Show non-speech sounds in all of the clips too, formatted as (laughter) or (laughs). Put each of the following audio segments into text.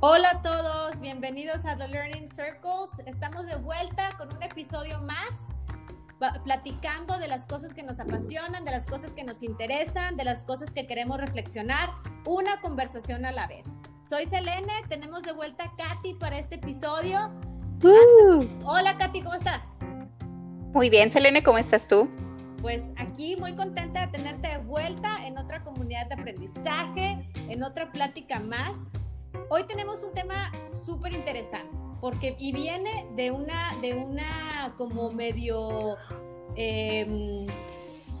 Hola a todos, bienvenidos a The Learning Circles. Estamos de vuelta con un episodio más, platicando de las cosas que nos apasionan, de las cosas que nos interesan, de las cosas que queremos reflexionar, una conversación a la vez. Soy Selene, tenemos de vuelta a Katy para este episodio. Uh. Hola Katy, ¿cómo estás? Muy bien, Selene, ¿cómo estás tú? Pues aquí muy contenta de tenerte de vuelta en otra comunidad de aprendizaje, en otra plática más. Hoy tenemos un tema súper interesante, porque y viene de una, de una como medio em,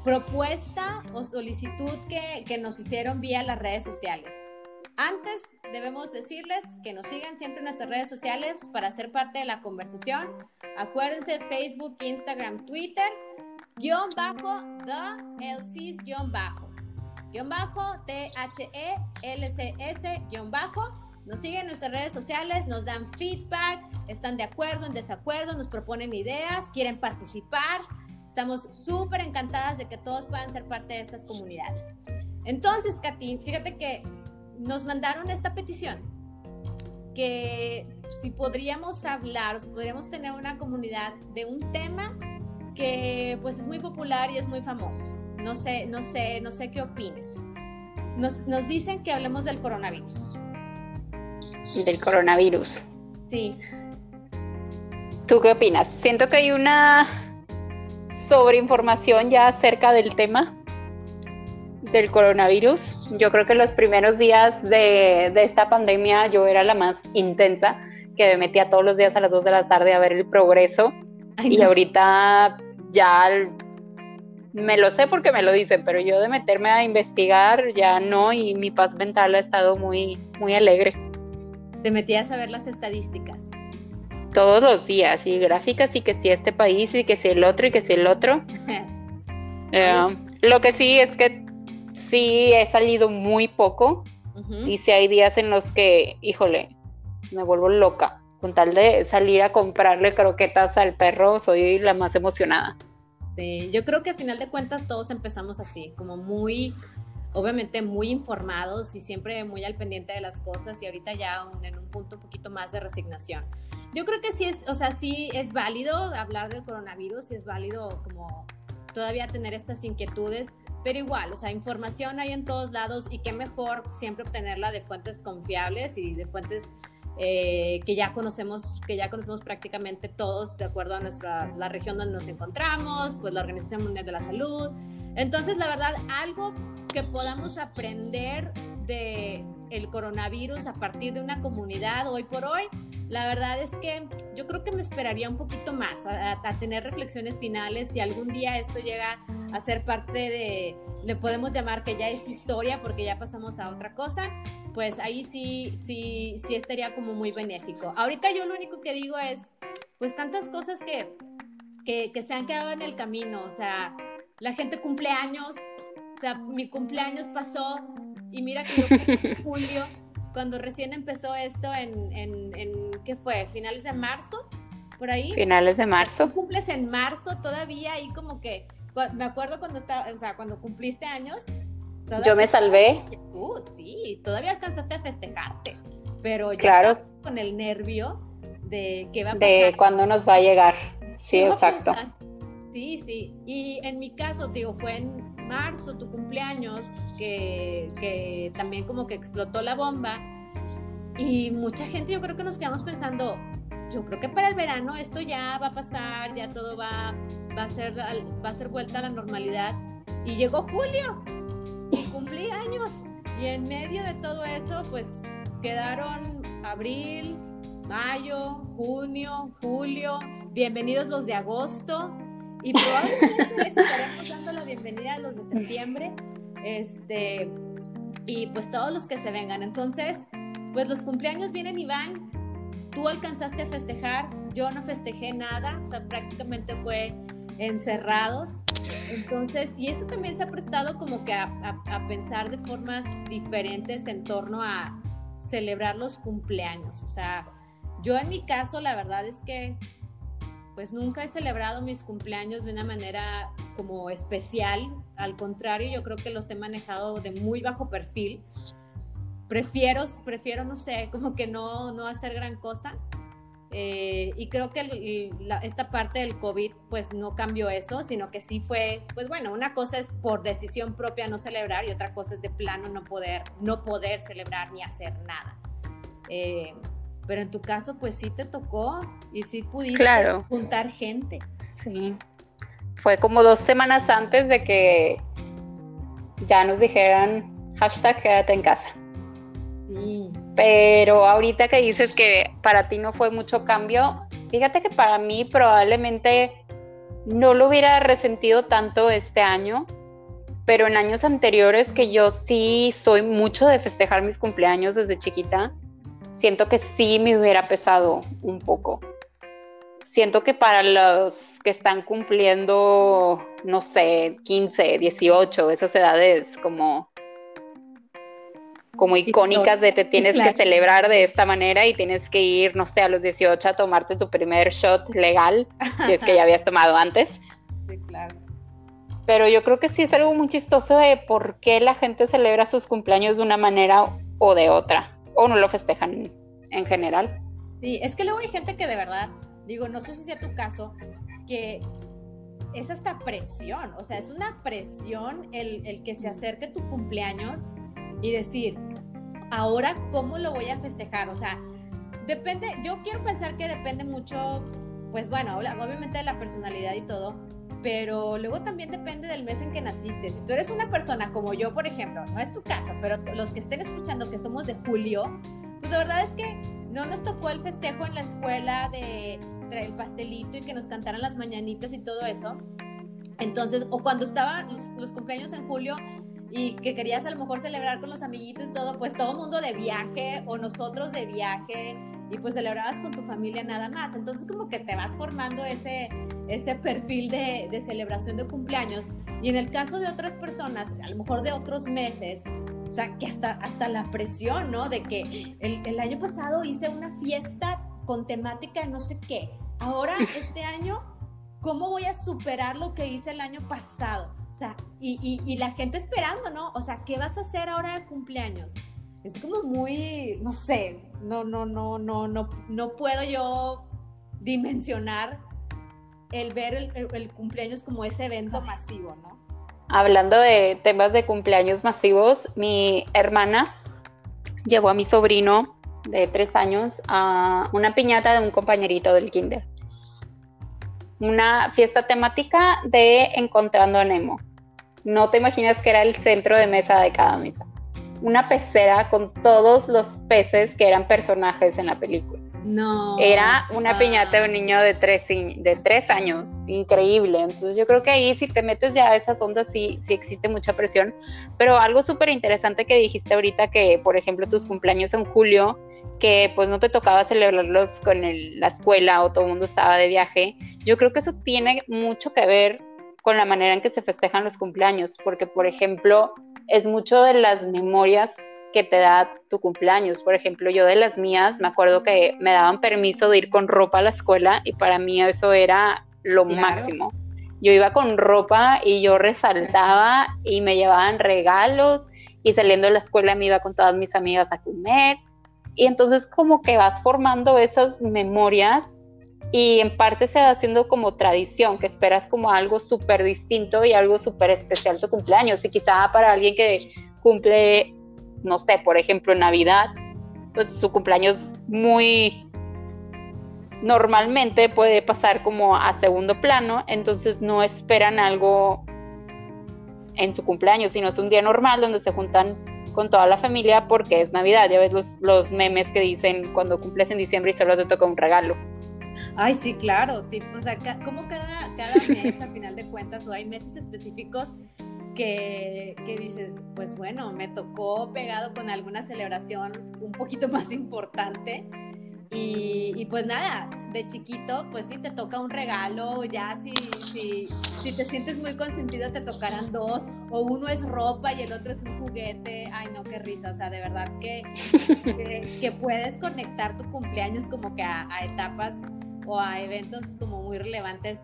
propuesta o solicitud que, que nos hicieron vía las redes sociales. Antes debemos decirles que nos sigan siempre en nuestras redes sociales para ser parte de la conversación. Acuérdense Facebook, Instagram, Twitter, guion bajo, the LCs, guion bajo, guion bajo, T-H-E-L-C-S, guion bajo. Nos siguen en nuestras redes sociales, nos dan feedback, están de acuerdo, en desacuerdo, nos proponen ideas, quieren participar. Estamos súper encantadas de que todos puedan ser parte de estas comunidades. Entonces, Katy, fíjate que nos mandaron esta petición, que si podríamos hablar o si podríamos tener una comunidad de un tema que pues es muy popular y es muy famoso. No sé, no sé, no sé qué opines. Nos, nos dicen que hablemos del coronavirus del coronavirus. Sí. ¿Tú qué opinas? Siento que hay una sobreinformación ya acerca del tema del coronavirus. Yo creo que los primeros días de, esta pandemia yo era la más intensa, que me metía todos los días a las 2 de la tarde a ver el progreso. y ahorita ya me lo sé porque me lo dicen, pero yo de meterme a investigar ya no y mi paz mental ha estado muy, muy alegre te metías a ver las estadísticas. Todos los días, y gráficas, y que si este país, y que si el otro, y que si el otro. (laughs) Eh, lo que sí es que sí he salido muy poco, y si hay días en los que, híjole, me vuelvo loca. Con tal de salir a comprarle croquetas al perro, soy la más emocionada. Sí, yo creo que a final de cuentas todos empezamos así, como muy obviamente muy informados y siempre muy al pendiente de las cosas y ahorita ya en un punto un poquito más de resignación. Yo creo que sí es, o sea, sí es válido hablar del coronavirus, y es válido como todavía tener estas inquietudes, pero igual, o sea, información hay en todos lados y qué mejor siempre obtenerla de fuentes confiables y de fuentes eh, que ya conocemos, que ya conocemos prácticamente todos de acuerdo a nuestra, la región donde nos encontramos, pues la Organización Mundial de la Salud. Entonces, la verdad, algo que podamos aprender de el coronavirus a partir de una comunidad hoy por hoy, la verdad es que yo creo que me esperaría un poquito más a, tener reflexiones finales. Si algún día esto llega a ser parte de, le podemos llamar que ya es historia porque ya pasamos a otra cosa, pues ahí sí, sí, sí estaría como muy benéfico. Ahorita yo lo único que digo es, pues tantas cosas que, que, que se han quedado en el camino, o sea, la gente cumple años o sea, mi cumpleaños pasó y mira que yo en (laughs) julio, cuando recién empezó esto en, en, ¿qué fue? ¿Finales de marzo? ¿Por ahí? Finales de marzo. Tú cumples en marzo todavía ahí como que, me acuerdo cuando estaba, o sea, cuando cumpliste años. Yo me salvé. Uh, sí, todavía alcanzaste a festejarte, pero ya claro. con el nervio de qué va a pasar. De cuándo nos va a llegar. Sí, exacto. Sí, sí. Y en mi caso, digo, fue en marzo, tu cumpleaños, que, también como que explotó la bomba. Y mucha gente yo creo que nos quedamos pensando, yo creo que para el verano esto ya va a pasar, ya todo va, va, a, ser, va a ser vuelta a la normalidad. Y llegó julio y cumplí años. Y en medio de todo eso, pues quedaron abril, mayo, junio, julio, bienvenidos los de agosto, y probablemente les estaremos dando la bienvenida a los de septiembre. Este, y pues todos los que se vengan. Entonces, pues los cumpleaños vienen y van. Tú alcanzaste a festejar, yo no festejé nada, o sea, prácticamente fue encerrados. Entonces, y eso también se ha prestado como que a, a, pensar de formas diferentes en torno a celebrar los cumpleaños. O sea, yo en mi caso, la verdad es que pues nunca he celebrado mis cumpleaños de una manera como especial, al contrario, yo creo que los he manejado de muy bajo perfil. prefiero, prefiero, no sé, como que no, no hacer gran cosa. Eh, y creo que esta parte del COVID pues no cambió eso, sino que sí fue, pues bueno, una cosa es por decisión propia no celebrar y otra cosa es de plano no poder, no poder celebrar ni hacer nada. Eh, pero en tu caso pues sí te tocó y sí pudiste juntar gente. Sí, fue como dos semanas antes de que ya nos dijeran hashtag quédate en casa. Sí. Pero ahorita que dices que para ti no fue mucho cambio, fíjate que para mí probablemente no lo hubiera resentido tanto este año, pero en años anteriores que yo sí soy mucho de festejar mis cumpleaños desde chiquita, siento que sí me hubiera pesado un poco. Siento que para los que están cumpliendo, no sé, 15, 18, esas edades como como icónicas de te tienes que celebrar de esta manera y tienes que ir, no sé, a los 18 a tomarte tu primer shot legal, si es que ya habías tomado antes. (laughs) Sí, claro. Pero yo creo que sí es algo muy chistoso de por qué la gente celebra sus cumpleaños de una manera o de otra, o no lo festejan en general. Sí, es que luego hay gente que de verdad, digo, no sé si sea tu caso, que es hasta presión, o sea, es una presión el, el que se acerque tu cumpleaños y decir, ahora cómo lo voy a festejar, o sea, depende, yo quiero pensar que depende mucho, pues bueno, obviamente de la personalidad y todo, pero luego también depende del mes en que naciste. Si tú eres una persona como yo, por ejemplo, no es tu caso, pero los que estén escuchando que somos de julio, pues la verdad es que no nos tocó el festejo en la escuela de el pastelito y que nos cantaran las mañanitas y todo eso. Entonces, o cuando estaban los, los cumpleaños en julio, y que querías a lo mejor celebrar con los amiguitos todo, pues todo mundo de viaje o nosotros de viaje y pues celebrabas con tu familia nada más. Entonces como que te vas formando ese, ese perfil de, de celebración de cumpleaños y en el caso de otras personas, a lo mejor de otros meses, o sea, que hasta, hasta la presión, ¿no? De que el, el año pasado hice una fiesta con temática de no sé qué. Ahora, (laughs) este año, ¿cómo voy a superar lo que hice el año pasado? O sea, y, y, la gente esperando, ¿no? O sea, ¿qué vas a hacer ahora de cumpleaños? Es como muy, no sé, no, no, no, no, no, no puedo yo dimensionar el ver el, el, cumpleaños como ese evento masivo, ¿no? Hablando de temas de cumpleaños masivos, mi hermana llevó a mi sobrino de tres años a una piñata de un compañerito del kinder. Una fiesta temática de Encontrando a Nemo no te imaginas que era el centro de mesa de cada mesa. Una pecera con todos los peces que eran personajes en la película. No. Era una ah. piñata de un niño de tres, de tres años. Increíble. Entonces yo creo que ahí si te metes ya a esas ondas sí, sí existe mucha presión. Pero algo súper interesante que dijiste ahorita que, por ejemplo, tus cumpleaños en julio, que pues no te tocaba celebrarlos con la escuela o todo el mundo estaba de viaje. Yo creo que eso tiene mucho que ver con la manera en que se festejan los cumpleaños, porque por ejemplo es mucho de las memorias que te da tu cumpleaños. Por ejemplo, yo de las mías me acuerdo que me daban permiso de ir con ropa a la escuela y para mí eso era lo máximo. Yo iba con ropa y yo resaltaba y me llevaban regalos y saliendo de la escuela me iba con todas mis amigas a comer. Y entonces como que vas formando esas memorias y en parte se va haciendo como tradición, que esperas como algo súper distinto y algo súper especial tu cumpleaños. Y quizá para alguien que cumple, no sé, por ejemplo, Navidad, pues su cumpleaños muy normalmente puede pasar como a segundo plano, entonces no esperan algo en su cumpleaños, sino es un día normal donde se juntan con toda la familia porque es Navidad. Ya ves los, los memes que dicen cuando cumples en diciembre y solo te toca un regalo. Ay, sí, claro, tipo, o sea, como cada, cada mes, a final de cuentas, o hay meses específicos que, que, dices, pues bueno, me tocó pegado con alguna celebración un poquito (laughs) más importante. Y, y, pues nada, de chiquito, pues sí te toca un regalo, ya si, si, si te sientes muy consentido te tocarán dos, o uno es ropa y el otro es un juguete, ay no, qué risa, o sea, de verdad que, que, puedes conectar tu cumpleaños como que a, a etapas o a eventos como muy relevantes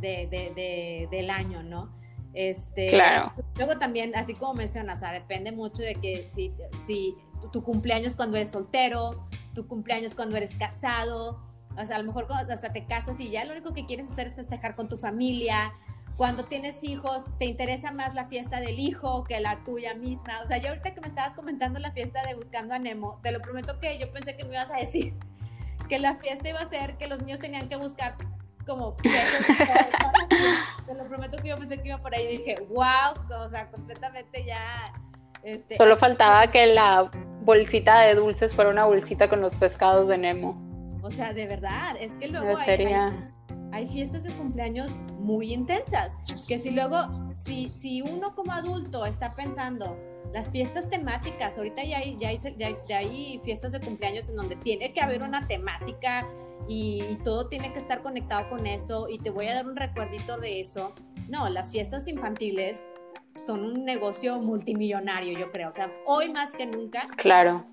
de, de, del año, ¿no? Este, claro. Luego también, así como mencionas, o sea, depende mucho de que si, si tu cumpleaños cuando eres soltero, tu cumpleaños cuando eres casado, o sea, a lo mejor hasta te casas y ya lo único que quieres hacer es festejar con tu familia. Cuando tienes hijos, te interesa más la fiesta del hijo que la tuya misma. O sea, yo ahorita que me estabas comentando la fiesta de Buscando a Nemo, te lo prometo que yo pensé que me ibas a decir que la fiesta iba a ser que los niños tenían que buscar como (laughs) Te lo prometo que yo pensé que iba por ahí y dije, wow, o sea, completamente ya. Este, Solo faltaba que la bolsita de dulces fuera una bolsita con los pescados de Nemo. O sea, de verdad, es que luego hay, hay, fiestas de cumpleaños muy intensas, que si luego, si, si uno como adulto está pensando, las fiestas temáticas, ahorita ya hay, ya hay, ya hay, fiestas de cumpleaños en donde tiene que haber una temática y, todo tiene que estar conectado con eso y te voy a dar un recuerdito de eso. No, las fiestas infantiles son un negocio multimillonario, yo creo. O sea, hoy más que nunca. Claro.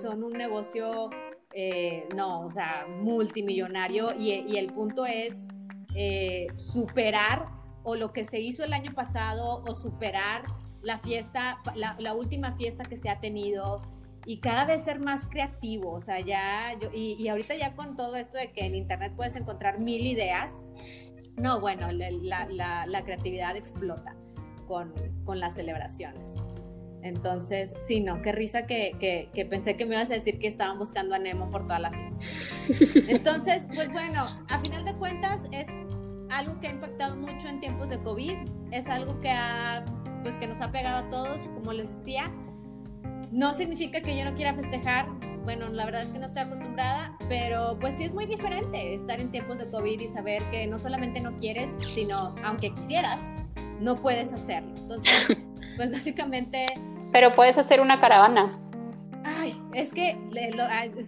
son un negocio eh, no, o sea, multimillonario y, el punto es eh, superar o lo que se hizo el año pasado o superar la fiesta, la, última fiesta que se ha tenido y cada vez ser más creativo, o sea, ya, y, ahorita ya con todo esto de que en Internet puedes encontrar mil ideas, no, bueno, la, creatividad explota con, con las celebraciones. Entonces, sí, no, qué risa que, pensé que me ibas a decir que estaban buscando a Nemo por toda la fiesta. (laughs) Entonces, pues bueno, a final de cuentas es algo que ha impactado mucho en tiempos de COVID, es algo que ha, pues que nos ha pegado a todos, como les decía. No significa que yo no quiera festejar, bueno, la verdad es que no estoy acostumbrada, pero pues sí es muy diferente estar en tiempos de COVID y saber que no solamente no quieres, sino aunque quisieras, no puedes hacerlo. Entonces, (laughs) pues básicamente pero puedes hacer una caravana. Ay, es que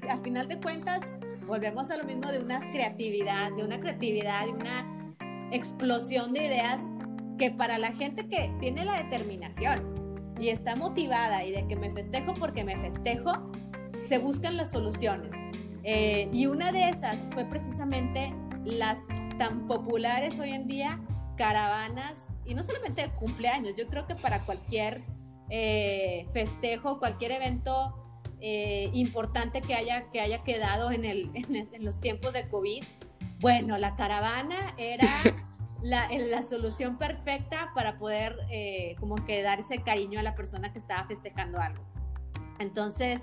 a, final de cuentas volvemos a lo mismo de una creatividad, de una creatividad, de una explosión de ideas que para la gente que tiene la determinación y está motivada y de que me festejo porque me festejo, se buscan las soluciones. Eh, y una de esas fue precisamente las tan populares hoy en día caravanas, y no solamente de cumpleaños, yo creo que para cualquier eh, festejo, cualquier evento eh, importante que haya, que haya quedado en, el, en, los tiempos de COVID, bueno, la caravana era (laughs) la, solución perfecta para poder eh, como que dar ese cariño a la persona que estaba festejando algo. Entonces,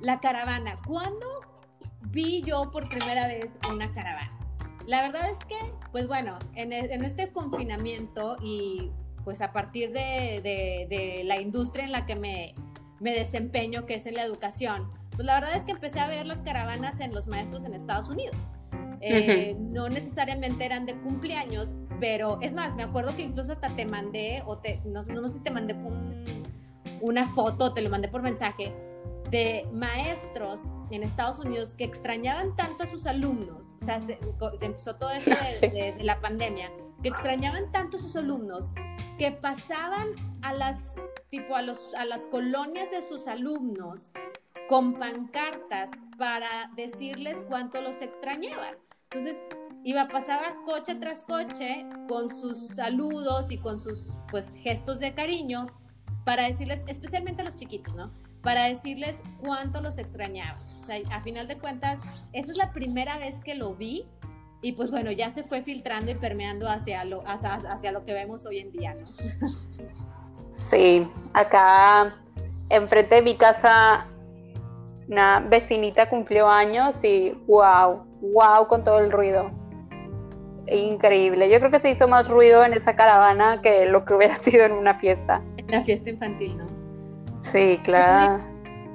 la caravana, ¿cuándo vi yo por primera vez una caravana? La verdad es que, pues bueno, en, en este confinamiento y pues a partir de, la industria en la que me, desempeño, que es en la educación, pues la verdad es que empecé a ver las caravanas en los maestros en Estados Unidos. Eh, no necesariamente eran de cumpleaños, pero es más, me acuerdo que incluso hasta te mandé, o te, no, sé si te mandé una foto, te lo mandé por mensaje, de maestros en Estados Unidos que extrañaban tanto a sus alumnos, o sea, empezó todo esto (laughs) de, la pandemia, que extrañaban tanto a sus alumnos que pasaban a las, tipo a, los, a las colonias de sus alumnos con pancartas para decirles cuánto los extrañaban. Entonces, iba, pasaba coche tras coche con sus saludos y con sus pues, gestos de cariño para decirles, especialmente a los chiquitos, ¿no? Para decirles cuánto los extrañaba. O sea, a final de cuentas, esa es la primera vez que lo vi y pues bueno, ya se fue filtrando y permeando hacia lo, hacia, lo que vemos hoy en día, ¿no? Sí, acá enfrente de mi casa una vecinita cumplió años y wow, wow con todo el ruido. Increíble. Yo creo que se hizo más ruido en esa caravana que lo que hubiera (laughs) sido en una fiesta. En la fiesta infantil, ¿no? Sí, claro.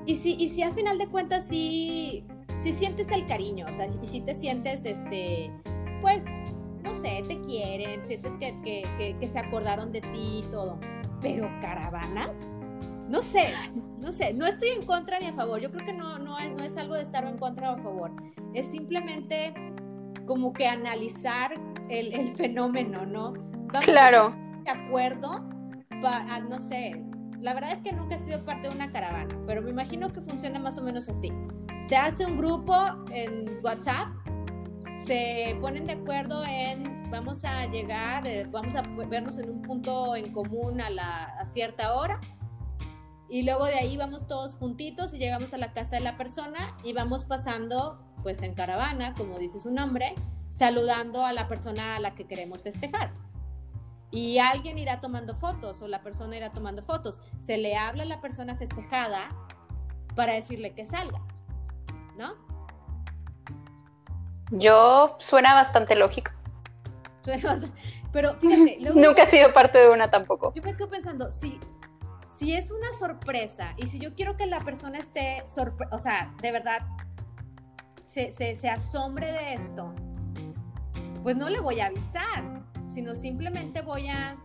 Y si, y si al final de cuentas sí si sientes el cariño, o sea, y si te sientes, este, pues, no sé, te quieren, sientes que, que, que, se acordaron de ti y todo, pero caravanas, no sé, no sé, no estoy en contra ni a favor, yo creo que no, no, es, no es algo de estar en contra o a favor, es simplemente como que analizar el, el fenómeno, ¿no? claro. de acuerdo, para, no sé, la verdad es que nunca he sido parte de una caravana, pero me imagino que funciona más o menos así. Se hace un grupo en WhatsApp, se ponen de acuerdo en vamos a llegar, eh, vamos a vernos en un punto en común a, la, a cierta hora y luego de ahí vamos todos juntitos y llegamos a la casa de la persona y vamos pasando pues en caravana, como dice su nombre, saludando a la persona a la que queremos festejar. Y alguien irá tomando fotos o la persona irá tomando fotos. Se le habla a la persona festejada para decirle que salga, ¿no? Yo suena bastante lógico. (laughs) Pero fíjate, nunca he sido parte de una tampoco. Yo me quedo pensando, si, si es una sorpresa y si yo quiero que la persona esté, o sea, de verdad, se, se, se asombre de esto, pues no le voy a avisar, sino simplemente voy a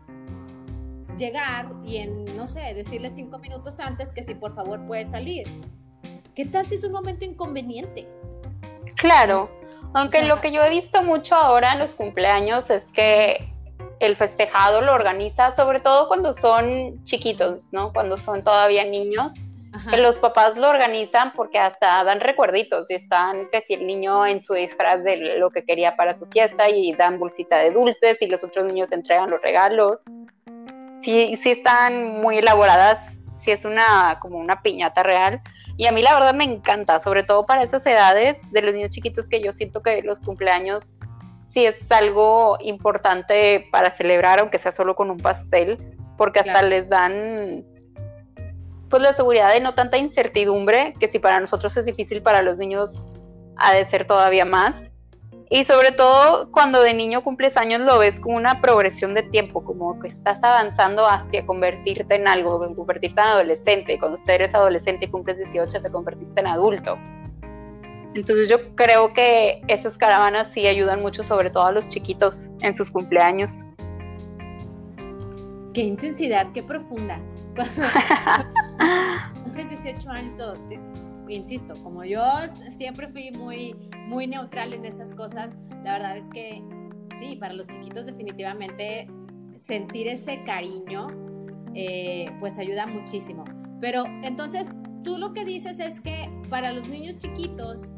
llegar y en, no sé, decirle cinco minutos antes que si por favor puede salir. ¿Qué tal si es un momento inconveniente? Claro, aunque lo que yo he visto mucho ahora en los cumpleaños es que el festejado lo organiza, sobre todo cuando son chiquitos, ¿no? Cuando son todavía niños, que los papás lo organizan porque hasta dan recuerditos y están que si el niño en su disfraz de lo que quería para su fiesta y dan bolsita de dulces y los otros niños entregan los regalos. Sí, sí están muy elaboradas, sí es una como una piñata real y a mí la verdad me encanta, sobre todo para esas edades de los niños chiquitos que yo siento que los cumpleaños sí es algo importante para celebrar, aunque sea solo con un pastel, porque hasta les dan pues la seguridad de no tanta incertidumbre, que si para nosotros es difícil, para los niños ha de ser todavía más. Y sobre todo cuando de niño cumples años lo ves como una progresión de tiempo, como que estás avanzando hacia convertirte en algo, convertirte en adolescente. Cuando eres adolescente y cumples 18 te convertiste en adulto. Entonces yo creo que esas caravanas sí ayudan mucho, sobre todo a los chiquitos en sus cumpleaños. Qué intensidad, qué profunda. (laughs) cumples 18 años, todo, insisto, como yo siempre fui muy, muy neutral en esas cosas, la verdad es que sí, para los chiquitos definitivamente sentir ese cariño, eh, pues ayuda muchísimo. Pero entonces, tú lo que dices es que para los niños chiquitos,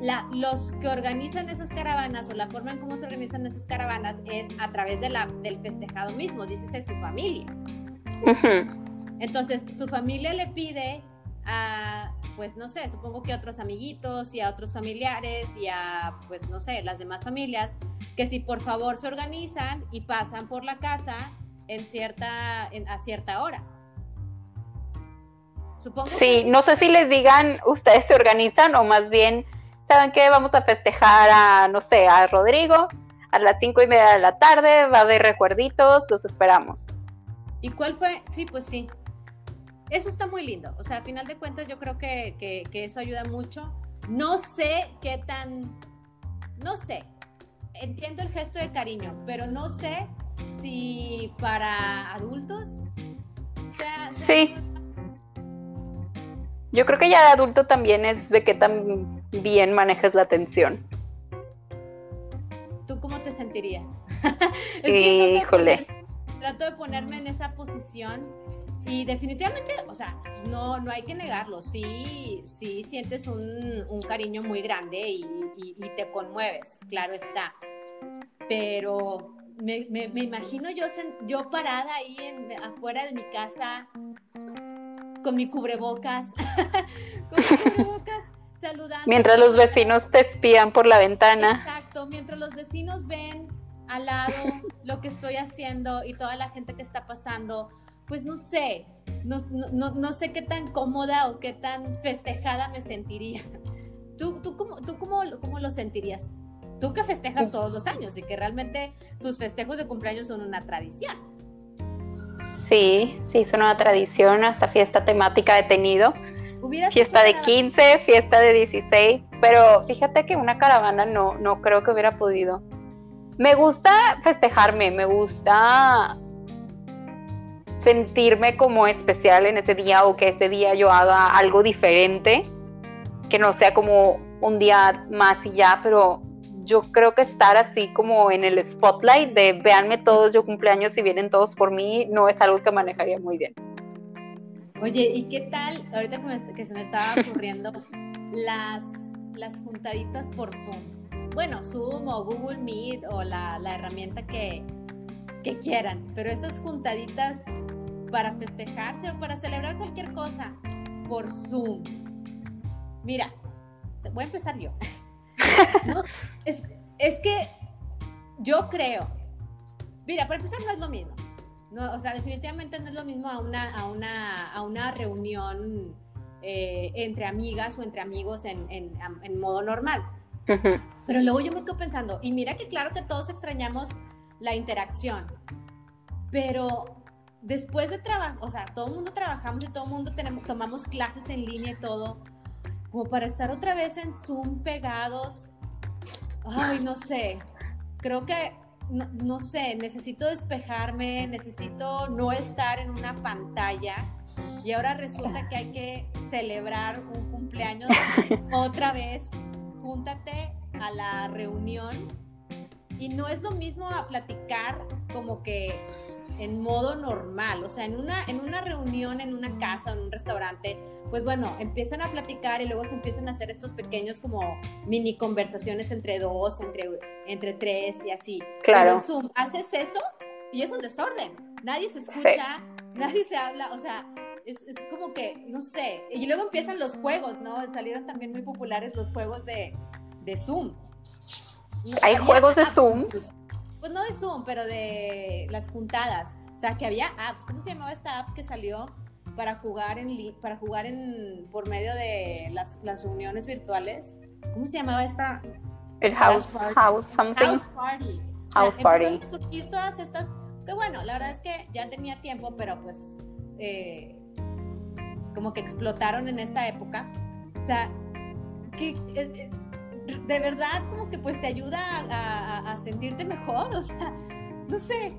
la, los que organizan esas caravanas o la forma en cómo se organizan esas caravanas es a través de la, del festejado mismo, dices es su familia. Entonces, su familia le pide a, pues no sé, supongo que a otros amiguitos y a otros familiares y a, pues no sé, las demás familias, que si por favor se organizan y pasan por la casa en cierta, a cierta hora. Supongo sí, no sé si les digan, ustedes se organizan o más bien, ¿saben qué? Vamos a festejar a, no sé, a Rodrigo a las cinco y media de la tarde, va a haber recuerditos, los esperamos. ¿Y cuál fue? Sí, pues sí eso está muy lindo. O sea, a final de cuentas yo creo que, que, eso ayuda mucho. No sé qué tan, no sé, entiendo el gesto de cariño, pero no sé si para adultos sea, Sí. Yo creo que ya de adulto también es de qué tan bien manejas la atención. ¿Tú cómo te sentirías? (laughs) Híjole. trato de ponerme en esa posición y definitivamente, o sea, no, no hay que negarlo, sí, sí sientes un, un cariño muy grande y, y, te conmueves, claro está. Pero me, me, me imagino yo, yo parada ahí en, afuera de mi casa con mi cubrebocas, (laughs) con mi cubrebocas saludando. Mientras los vecinos te espían por la ventana. Exacto, mientras los vecinos ven al lado lo que estoy haciendo y toda la gente que está pasando pues no sé, no, no, sé qué tan cómoda o qué tan festejada me sentiría. ¿Tú, tú, cómo, tú cómo, cómo lo sentirías? Tú que festejas todos los años y que realmente tus festejos de cumpleaños son una tradición. Sí, sí, son una tradición, hasta fiesta temática he tenido. Fiesta de 15, fiesta de 16, pero fíjate que una caravana no, no creo que hubiera podido. Me gusta festejarme, me gusta sentirme como especial en ese día o que ese día yo haga algo diferente, que no sea como un día más y ya, pero yo creo que estar así como en el spotlight de véanme todos, yo cumpleaños y vienen todos por mí, no es algo que manejaría muy bien. Oye, ¿y qué tal, ahorita que, se me estaba ocurriendo, (laughs) las, las juntaditas por Zoom? Bueno, Zoom o Google Meet o la, la herramienta que, que quieran, pero esas juntaditas para festejarse o para celebrar cualquier cosa por Zoom. Mira, voy a empezar yo. (laughs) (laughs) es, es, que yo creo, mira, para empezar no es lo mismo. No, o sea, definitivamente no es lo mismo a una, a una, a una reunión eh, entre amigas o entre amigos en, en, en modo normal. Pero luego yo me quedo pensando, y mira que claro que todos extrañamos la interacción, pero después de trabajo, o sea, todo el mundo trabajamos y todo el mundo tenemos, tomamos clases en línea y todo, como para estar otra vez en Zoom pegados, ay, no sé, creo que, no, no sé, necesito despejarme, necesito no estar en una pantalla. Y ahora resulta que hay que celebrar un cumpleaños otra vez. Júntate a la reunión. Y no es lo mismo a platicar como que en modo normal, o sea, en una, en una reunión, en una casa, en un restaurante, pues bueno, empiezan a platicar y luego se empiezan a hacer estos pequeños como mini conversaciones entre dos, entre, entre tres y así. Claro. en Zoom haces eso y es un desorden. Nadie se escucha, nadie se habla, o sea, es, es, como que, no sé, y luego empiezan los juegos, ¿no? Salieron también muy populares los juegos de, de Zoom. ¿Hay juegos de Zoom? Pues no de Zoom, pero de las juntadas. O sea, que había apps. ¿Cómo se llamaba esta app que salió para jugar en para jugar en por medio de las, las reuniones virtuales? ¿Cómo se llamaba esta? El house, house something. House party. House party. A surgir todas estas. Que bueno, la verdad es que ya tenía tiempo, pero pues eh, como que explotaron en esta época. O sea, que eh, eh, de verdad como que pues te ayuda a, sentirte mejor, o sea, no sé.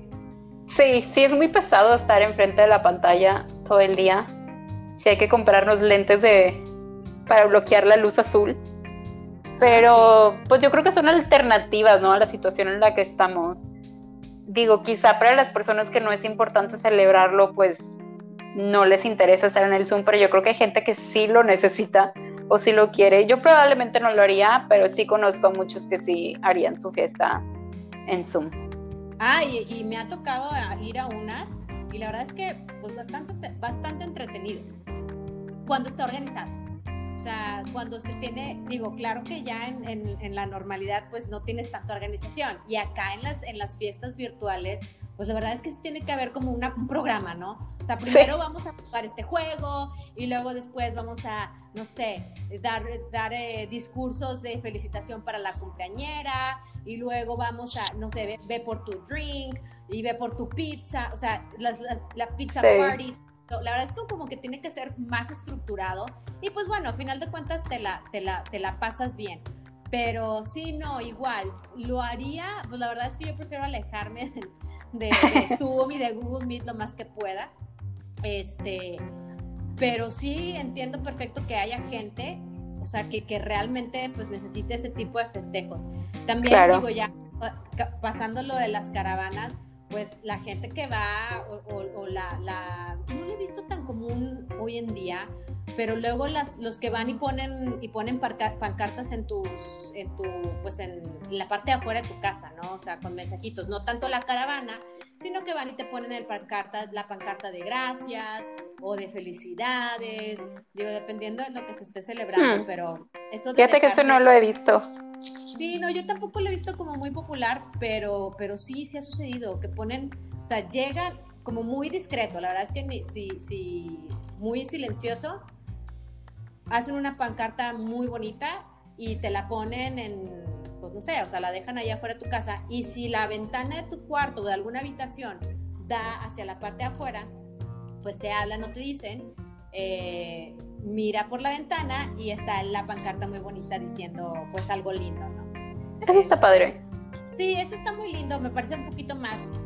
Sí, sí, es muy pesado estar enfrente de la pantalla todo el día. Sí hay que comprarnos lentes de para bloquear la luz azul. Pero pues yo creo que son alternativas, ¿no? A la situación en la que estamos. Digo, quizá para las personas que no es importante celebrarlo, pues no les interesa estar en el Zoom, pero yo creo que hay gente que sí lo necesita o sí lo quiere. Yo probablemente no lo haría, pero sí conozco a muchos que sí harían su fiesta en Zoom. Ah, y, me ha tocado ir a unas y la verdad es que pues bastante, bastante entretenido cuando está organizado. O sea, cuando se tiene, digo, claro que ya en, en, la normalidad pues no tienes tanta organización y acá en las, en las fiestas virtuales pues la verdad es que sí tiene que haber como un programa, ¿no? O sea, primero vamos a jugar este juego y luego después vamos a, no sé, dar, dar eh, discursos de felicitación para la cumpleañera y luego vamos a, no sé, ve, por tu drink y ve por tu pizza, o sea, la pizza party. La verdad es que como que tiene que ser más estructurado y pues bueno, a final de cuentas te la, te la, te la pasas bien. Pero sí, no, igual, lo haría, pues la verdad es que yo prefiero alejarme (laughs) del, de, (laughs) Zoom y de Google Meet lo más que pueda. Este, pero sí entiendo perfecto que haya gente, o sea, que, que realmente pues necesite ese tipo de festejos. También digo ya, pasando lo de las caravanas, pues la gente que va o, la, la, no lo he visto tan común hoy en día, pero luego las, los que van y ponen, y ponen pancartas en tus, en tu, pues en la parte de afuera de tu casa, ¿no? O sea, con mensajitos, no tanto la caravana, sino que van y te ponen el pancarta, la pancarta de gracias o de felicidades, digo, dependiendo de lo que se esté celebrando, hmm. pero eso Fíjate que eso no lo he visto. Sí, no, yo tampoco lo he visto como muy popular, pero, pero sí, sí ha sucedido, que ponen, o sea, llegan como muy discreto, la verdad es que si, si muy silencioso, hacen una pancarta muy bonita y te la ponen en, pues no sé, o sea, la dejan allá afuera de tu casa y si la ventana de tu cuarto o de alguna habitación da hacia la parte de afuera, pues te hablan o te dicen, eh, mira por la ventana y está la pancarta muy bonita diciendo pues algo lindo, ¿no? Eso está padre. Sí, eso está muy lindo, me parece un poquito más,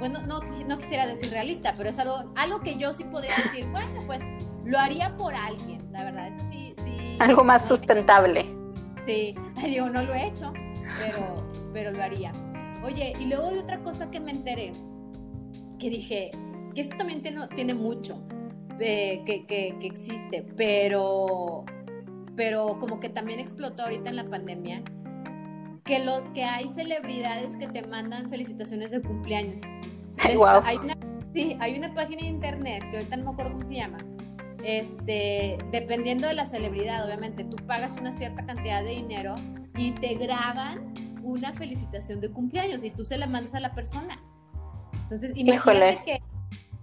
bueno, no, no quisiera decir realista, pero es algo, algo que yo sí podría decir, bueno, pues lo haría por alguien, la verdad, eso sí, sí. Algo más sustentable. Sí, (laughs) digo, no lo he hecho, pero, pero lo haría. Oye, y luego de otra cosa que me enteré, que dije, que esto también tiene, tiene mucho, eh, que, que, que, existe, pero, pero como que también explotó ahorita en la pandemia, que, lo, que hay celebridades que te mandan felicitaciones de cumpleaños. (laughs) wow. Hay una Sí, hay una página de internet que ahorita no me acuerdo cómo se llama. Este, dependiendo de la celebridad, obviamente, tú pagas una cierta cantidad de dinero y te graban una felicitación de cumpleaños y tú se la mandas a la persona. Entonces, imagínate que,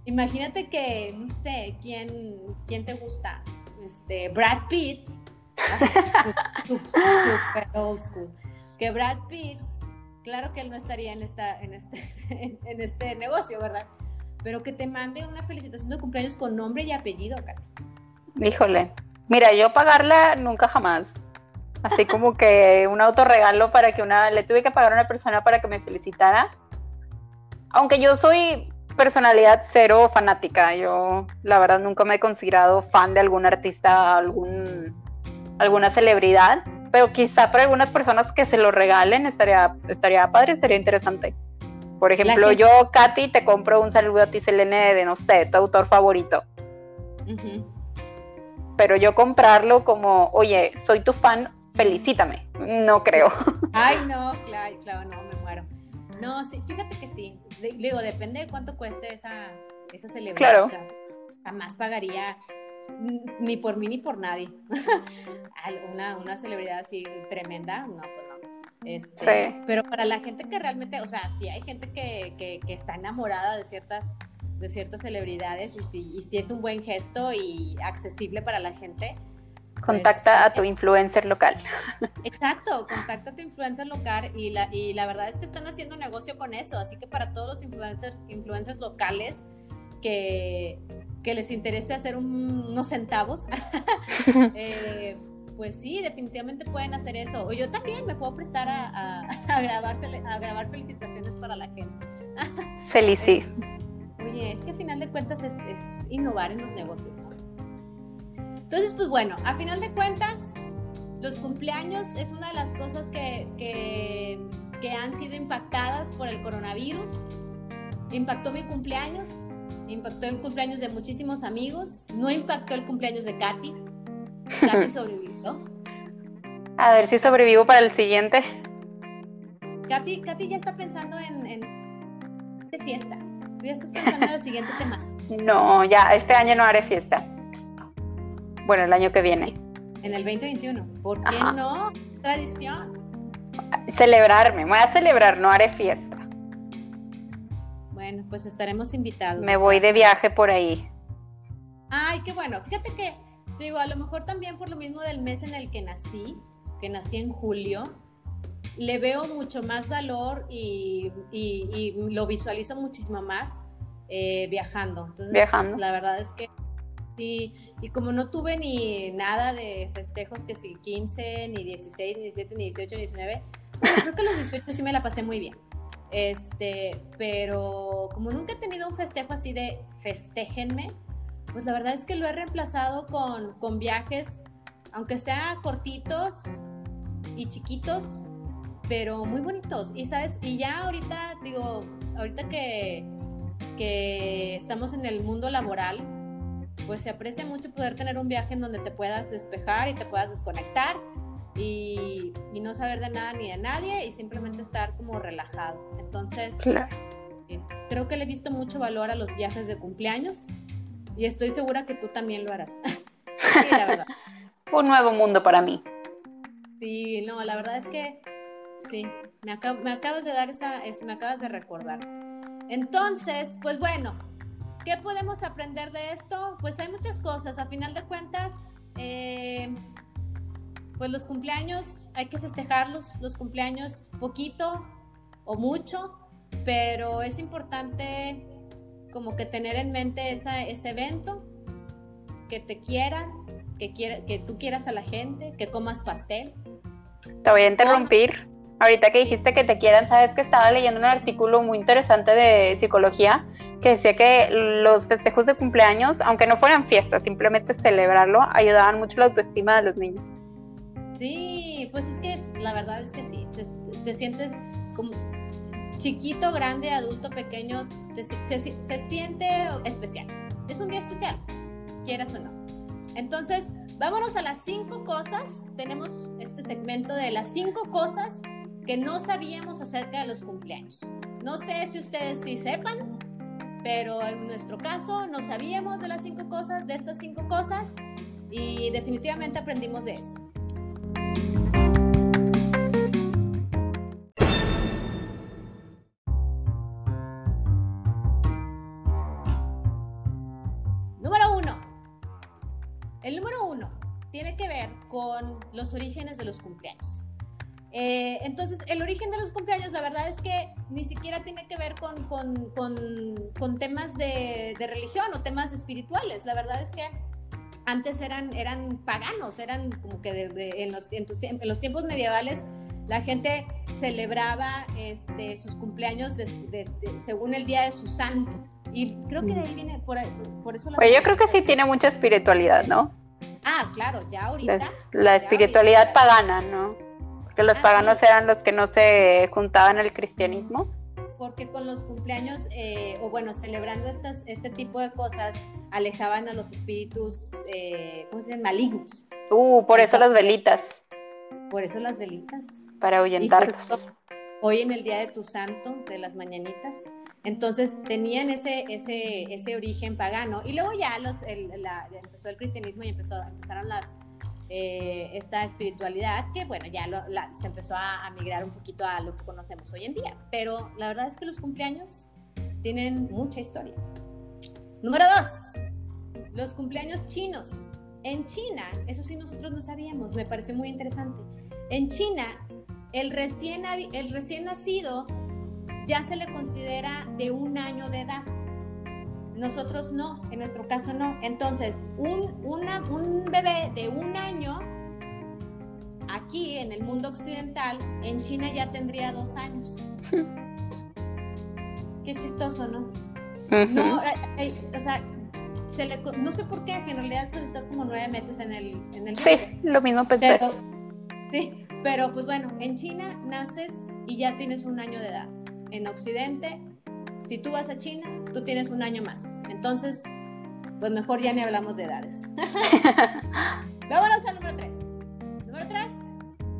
imagínate que, no sé, ¿quién, quién te gusta? Este, Brad Pitt. (laughs) super old school. Que Brad Pitt, claro que él no estaría en, esta, en, este, (laughs) en este negocio, ¿verdad? pero que te mande una felicitación de cumpleaños con nombre y apellido, Katy. Híjole, mira, yo pagarla nunca jamás. Así (laughs) como que un autorregalo para que una, le tuve que pagar a una persona para que me felicitara. Aunque yo soy personalidad cero fanática, yo la verdad nunca me he considerado fan de algún artista, algún, alguna celebridad, pero quizá para algunas personas que se lo regalen estaría, estaría padre, estaría interesante. Por ejemplo, yo, Katy, te compro un saludo a ti, Selene, de no sé, tu autor favorito. Pero yo comprarlo como, oye, soy tu fan, felicítame. No creo. (laughs) Ay, no, claro, claro, no, me muero. No, sí, fíjate que sí. Digo, depende de cuánto cueste esa, esa celebración. Claro. Jamás pagaría ni por mí ni por nadie. (laughs) una, una celebridad así tremenda, no, pues este, Pero para la gente que realmente, o sea, sí hay gente que, que, está enamorada de ciertas, de ciertas celebridades y si, y si es un buen gesto y accesible para la gente. Pues, contacta a tu influencer local. (laughs) Exacto, contacta a tu influencer local y la, y la verdad es que están haciendo negocio con eso, así que para todos los influencers, influencers locales que, que les interese hacer unos centavos, (laughs) eh, pues sí, definitivamente pueden hacer eso. O yo también me puedo prestar a, a, (laughs) grabar felicitaciones para la gente. Felici. Oye, es que a final de cuentas es, innovar en los negocios, ¿no? Entonces, pues bueno, a final de cuentas, los cumpleaños es una de las cosas que, que, que han sido impactadas por el coronavirus. Impactó mi cumpleaños, impactó el cumpleaños de muchísimos amigos, no impactó el cumpleaños de Katy. (laughs) Katy sobrevivió. A ver si sobrevivo para el siguiente. Katy, Katy ya está pensando en, de fiesta. Tú ya estás pensando en el siguiente tema. (laughs) No, ya, este año no haré fiesta. Bueno, el año que viene. En el 2021. ¿Por qué no? Tradición. Celebrarme, voy a celebrar, no haré fiesta. Bueno, pues estaremos invitados. Me voy de viaje por ahí. Ay, qué bueno. Fíjate que digo, a lo mejor también por lo mismo del mes en el que nací, que nací en julio, le veo mucho más valor y, lo visualizo muchísimo más eh, viajando. Entonces, viajando. La verdad es que sí, y como no tuve ni nada de festejos que si 15, ni 16, ni 17, ni 18, ni 19, creo que los 18 sí me la pasé muy bien. Este, pero como nunca he tenido un festejo así de festéjenme, pues la verdad es que lo he reemplazado con, con viajes, aunque sean cortitos y chiquitos, pero muy bonitos. Y sabes, y ya ahorita, digo, ahorita que, que estamos en el mundo laboral, pues se aprecia mucho poder tener un viaje en donde te puedas despejar y te puedas desconectar y, y no saber de nada ni de nadie y simplemente estar como relajado. Entonces, eh, creo que le he visto mucho valor a los viajes de cumpleaños y estoy segura que tú también lo harás. (laughs) sí, la verdad. (laughs) Un nuevo mundo para mí. Sí, no, la verdad es que sí, me, acabas de dar esa, me acabas de recordar. Entonces, pues bueno, ¿qué podemos aprender de esto? Pues hay muchas cosas. A final de cuentas, eh, pues los cumpleaños hay que festejarlos, los cumpleaños poquito o mucho, pero es importante como que tener en mente esa, ese evento, que te quieran, que, quiera, que tú quieras a la gente, que comas pastel. Te voy a interrumpir. Ahorita que dijiste que te quieran, sabes que estaba leyendo un artículo muy interesante de psicología que decía que los festejos de cumpleaños, aunque no fueran fiestas, simplemente celebrarlo, ayudaban mucho la autoestima de los niños. Sí, pues es que la verdad es que sí, te sientes como, chiquito, grande, adulto, pequeño, se, siente especial. Es un día especial, quieras o no. Entonces, vámonos a las cinco cosas. Tenemos este segmento de las cinco cosas que no sabíamos acerca de los cumpleaños. No sé si ustedes sí sepan, pero en nuestro caso no sabíamos de las cinco cosas, de estas cinco cosas, y definitivamente aprendimos de eso. Con los orígenes de los cumpleaños. Eh, entonces, el origen de los cumpleaños, la verdad es que ni siquiera tiene que ver con, con, con, temas de, de, religión o temas espirituales. La verdad es que antes eran, eran paganos, eran como que en, los, en, los, tiempos medievales la gente celebraba este, sus cumpleaños según el día de su santo. Y creo que de ahí viene, por, por eso... Pues yo creo que sí tiene mucha espiritualidad, ¿no? Ah, claro, ya ahorita. la espiritualidad pagana, ¿no? Porque los paganos eran los que no se juntaban al cristianismo. Porque con los cumpleaños, eh, o bueno, celebrando estas, este tipo de cosas, alejaban a los espíritus, eh, ¿cómo se llaman? Malignos. Uh, por eso las velitas. Por eso las velitas. Para ahuyentarlos. Hoy en el día de tu santo, de las mañanitas, entonces tenían ese, ese, ese origen pagano. Y luego ya los, empezó el cristianismo y empezó, empezaron las, eh, esta espiritualidad que, bueno, ya se empezó a, a, migrar un poquito a lo que conocemos hoy en día. Pero la verdad es que los cumpleaños tienen mucha historia. Número dos, los cumpleaños chinos. En China, eso sí nosotros no sabíamos, me pareció muy interesante. En China, el recién, el recién nacido ya se le considera de un año de edad. Nosotros no, en nuestro caso no. Entonces, un, un bebé de un año, aquí en el mundo occidental, en China ya tendría dos años. (laughs) Qué chistoso, ¿no? No, eh, eh, o sea, no sé por qué, si en realidad pues estás como nueve meses en el... En el sí, lo mismo pensé. Pero, sí, pero pues bueno, en China naces y ya tienes un año de edad. En Occidente, si tú vas a China, tú tienes un año más. Entonces, pues mejor ya ni hablamos de edades. (laughs) Vámonos al número tres. Número tres,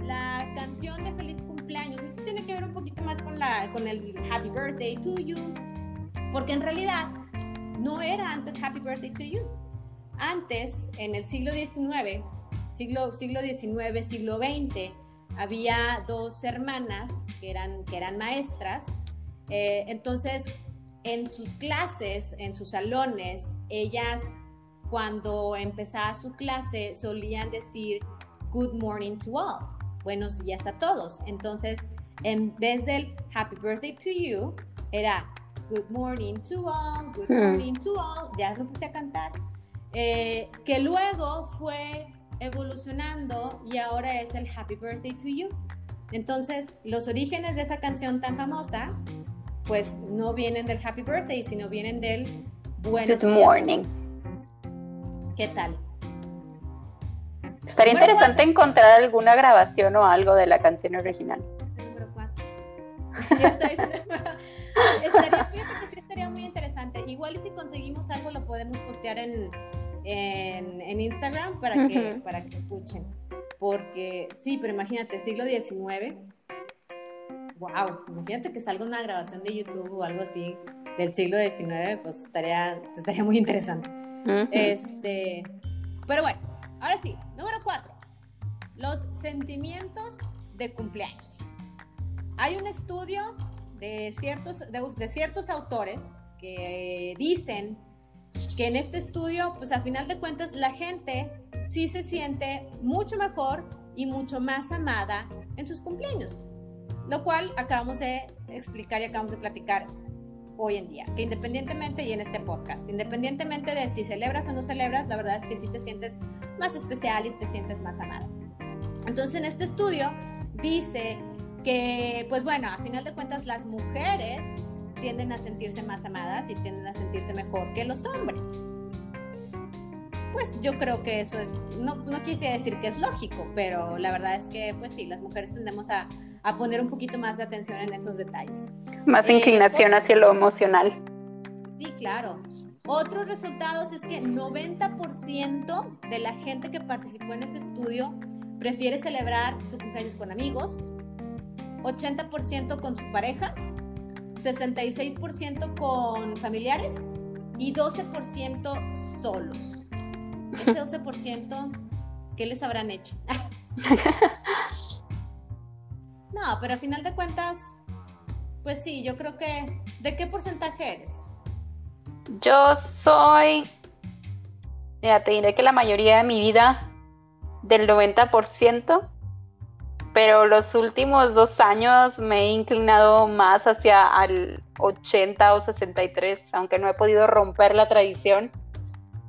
la canción de feliz cumpleaños. Esto tiene que ver un poquito más con, la, con el Happy Birthday to You porque en realidad no era antes Happy Birthday to You. Antes, en el siglo XIX, siglo, siglo XIX, siglo XX, había dos hermanas que eran, que eran maestras. Eh, entonces, en sus clases, en sus salones, ellas cuando empezaba su clase solían decir Good morning to all, buenos días a todos. Entonces, en vez del Happy Birthday to you, era Good Morning to All, Good Morning to All, ya lo puse a cantar, eh, que luego fue evolucionando y ahora es el Happy Birthday to You. Entonces, los orígenes de esa canción tan famosa, pues no vienen del Happy Birthday, sino vienen del Buenos Good Morning. ¿Qué tal? Estaría interesante encontrar alguna grabación o algo de la canción original. Número 4. Ya está. estaría, fíjate que sí estaría muy interesante. Igual y si conseguimos algo lo podemos postear en, en, Instagram para que, para que escuchen. Porque sí, pero imagínate, siglo XIX. Wow, imagínate que salga una grabación de YouTube o algo así del siglo XIX, pues estaría, estaría muy interesante. Este, pero bueno, ahora sí, número cuatro, los sentimientos de cumpleaños. Hay un estudio de ciertos, de, ciertos autores que dicen que en este estudio, pues a final de cuentas, la gente sí se siente mucho mejor y mucho más amada en sus cumpleaños, lo cual acabamos de explicar y acabamos de platicar hoy en día, que independientemente y en este podcast, independientemente de si celebras o no celebras, la verdad es que sí te sientes más especial y te sientes más amada. Entonces en este estudio dice que pues bueno, a final de cuentas las mujeres tienden a sentirse más amadas y tienden a sentirse mejor que los hombres. Pues yo creo que eso es, no, no quise decir que es lógico, pero la verdad es que pues sí, las mujeres tendemos a, a poner un poquito más de atención en esos detalles. Más inclinación hacia lo emocional. Sí, claro. Otros resultados es que 90% de la gente que participó en ese estudio prefiere celebrar su cumpleaños con amigos, 80% con su pareja 66% con familiares y 12% solos. Ese (laughs) 12%, ¿qué les habrán hecho? (laughs) no, pero a final de cuentas, pues sí, yo creo que... ¿De qué porcentaje eres? Yo soy... Mira, te diré que la mayoría de mi vida, del 90%, pero los últimos dos años me he inclinado más hacia al 80 o 63, aunque no he podido romper la tradición.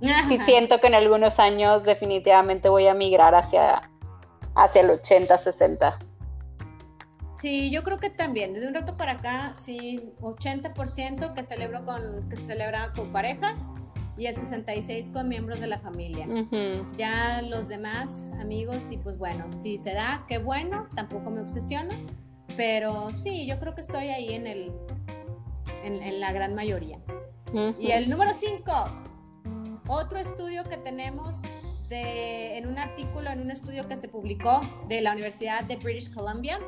Y siento que en algunos años definitivamente voy a migrar hacia, hacia el 80, 60. Sí, yo creo que también, desde un rato para acá, sí, 80% que celebro con, que se celebra con parejas y el 66 con miembros de la familia. Ya los demás amigos, y pues bueno, si se da, qué bueno, tampoco me obsesiona, pero sí, yo creo que estoy ahí en, el, en, la gran mayoría. Y el número 5, otro estudio que tenemos de, en un artículo, en un estudio que se publicó de la Universidad de British Columbia.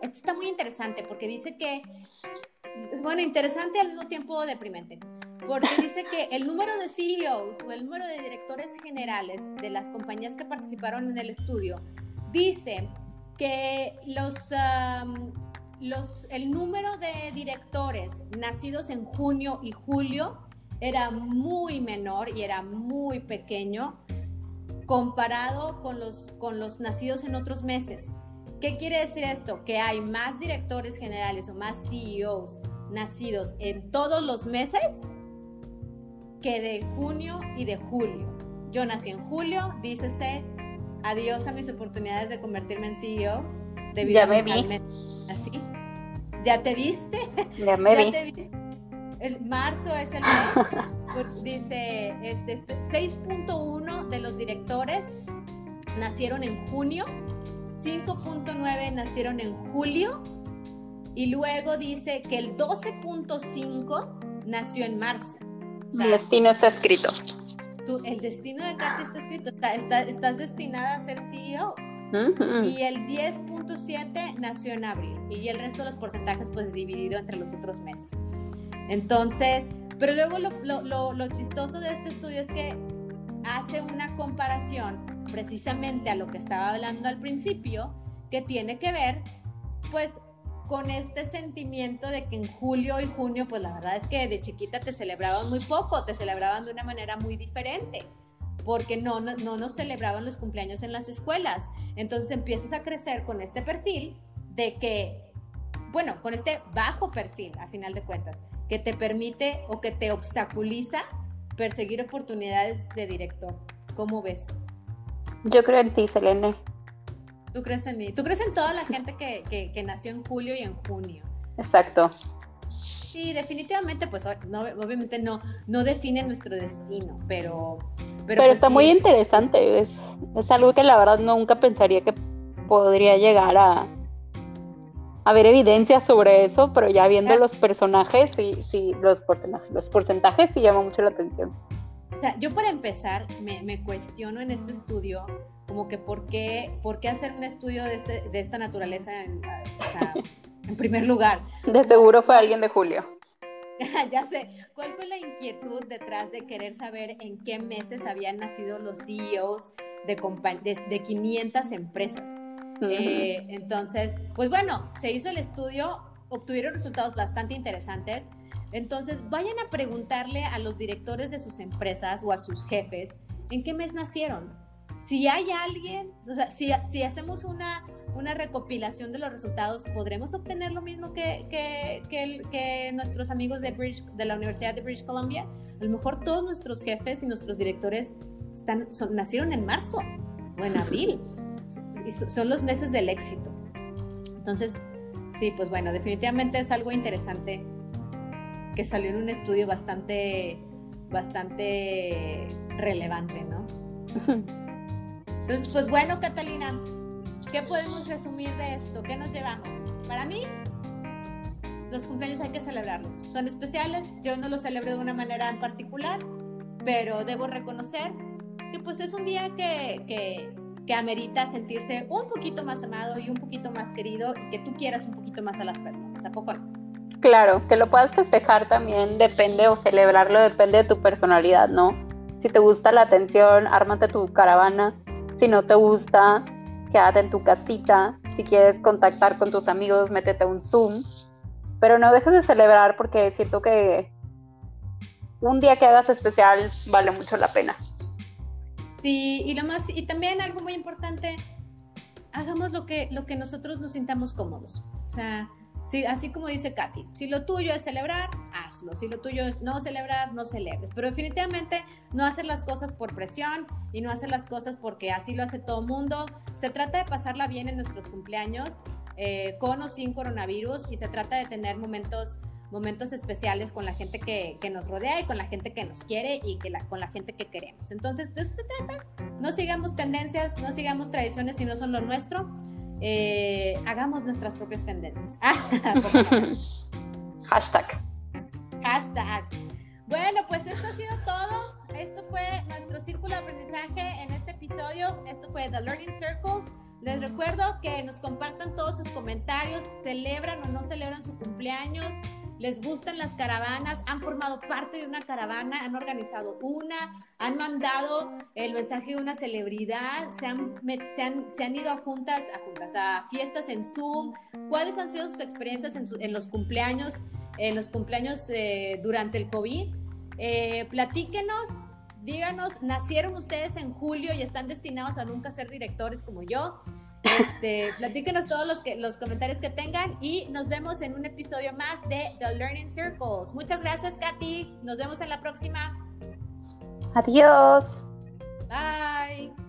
Este está muy interesante porque dice que, bueno, interesante al mismo tiempo deprimente porque (laughs) dice que el número de CEOs o el número de directores generales de las compañías que participaron en el estudio dice que los, los, el número de directores nacidos en junio y julio era muy menor y era muy pequeño comparado con los, con los nacidos en otros meses. ¿Qué quiere decir esto? Que hay más directores generales o más CEOs nacidos en todos los meses que de junio y de julio. Yo nací en julio, dícese adiós a mis oportunidades de convertirme en CEO. Debido ya me vi. Así. ¿Ya te viste? Ya me vi. El marzo es el mes. dice este, 6.1 de los directores nacieron en junio, 5.9 nacieron en julio y luego dice que el 12.5 nació en marzo el destino está escrito. el destino de Katy está escrito. estás destinada a ser CEO. Y el 10.7 nació en abril. Y el resto de los porcentajes, pues dividido entre los otros meses. Entonces, pero luego lo, lo chistoso de este estudio es que hace una comparación precisamente a lo que estaba hablando al principio, que tiene que ver, pues, con este sentimiento de que en julio y junio, pues la verdad es que de chiquita te celebraban muy poco, te celebraban de una manera muy diferente, porque no, no, no nos celebraban los cumpleaños en las escuelas. Entonces empiezas a crecer con este perfil de que, bueno, con este bajo perfil, a final de cuentas, que te permite o que te obstaculiza perseguir oportunidades de director. ¿Cómo ves? Yo creo en ti, Selene. Tú crees en mí. Tú crees en toda la gente que, que, nació en julio y en junio. Exacto. Sí, definitivamente, pues obviamente no, no define nuestro destino, pero... Pero, pues, está muy interesante, es, es, algo que la verdad nunca pensaría que podría llegar a, a ver evidencias sobre eso, pero ya viendo los personajes, sí, sí, los porcentajes, los porcentajes sí llama mucho la atención. O sea, yo para empezar me, me cuestiono en este estudio como que por qué, por qué hacer un estudio de, este, de esta naturaleza en, en primer lugar. De seguro fue alguien de Julio. (laughs) ya sé, ¿cuál fue la inquietud detrás de querer saber en qué meses habían nacido los CEOs de, de, de 500 empresas? Eh, entonces, pues bueno, se hizo el estudio, obtuvieron resultados bastante interesantes. Entonces, vayan a preguntarle a los directores de sus empresas o a sus jefes en qué mes nacieron si hay alguien, o sea, si, si hacemos una, una recopilación de los resultados, ¿podremos obtener lo mismo que, que, que, nuestros amigos de, de la Universidad de British Columbia? A lo mejor todos nuestros jefes y nuestros directores están, nacieron en marzo o en abril. son los meses del éxito. Entonces, sí, pues bueno, definitivamente es algo interesante que salió en un estudio bastante, bastante relevante, ¿no? (laughs) Entonces, pues bueno, Catalina, ¿qué podemos resumir de esto? ¿Qué nos llevamos? Para mí, los cumpleaños hay que celebrarlos. Son especiales, yo no los celebro de una manera en particular, pero debo reconocer que pues es un día que, que, que amerita sentirse un poquito más amado y un poquito más querido y que tú quieras un poquito más a las personas. ¿A poco no? Claro, que lo puedas festejar también depende o celebrarlo depende de tu personalidad, ¿no? Si te gusta la atención, ármate tu caravana. Si no te gusta, quédate en tu casita. Si quieres contactar con tus amigos, métete un Zoom. Pero no dejes de celebrar porque siento que un día que hagas especial vale mucho la pena. Sí, y lo más, y también algo muy importante, hagamos lo que, lo que nosotros nos sintamos cómodos. O sea, Sí, así como dice Katy, si lo tuyo es celebrar, hazlo. Si lo tuyo es no celebrar, no celebres. Pero definitivamente no hacer las cosas por presión y no hacer las cosas porque así lo hace todo mundo. Se trata de pasarla bien en nuestros cumpleaños, eh, con o sin coronavirus, y se trata de tener momentos, momentos especiales con la gente que, nos rodea y con la gente que nos quiere y que con la gente que queremos. Entonces, de eso se trata. No sigamos tendencias, no sigamos tradiciones si no son lo nuestro eh, hagamos nuestras propias tendencias. (laughs) Hashtag. Hashtag. Bueno, pues esto ha sido todo. Esto fue nuestro círculo de aprendizaje en este episodio. Esto fue The Learning Circles. Les recuerdo que nos compartan todos sus comentarios, celebran o no celebran su cumpleaños, les gustan las caravanas, han formado parte de una caravana, han organizado una, han mandado el mensaje de una celebridad, se han, se han, ido a juntas, a juntas, a fiestas en Zoom. ¿Cuáles han sido sus experiencias en, los cumpleaños, en los cumpleaños eh, durante el COVID? Eh, platíquenos, díganos, ¿nacieron ustedes en julio y están destinados a nunca ser directores como yo? Este, platíquenos todos los, que, los comentarios que tengan y nos vemos en un episodio más de The Learning Circles. Muchas gracias, Katy. Nos vemos en la próxima. Adiós. Bye.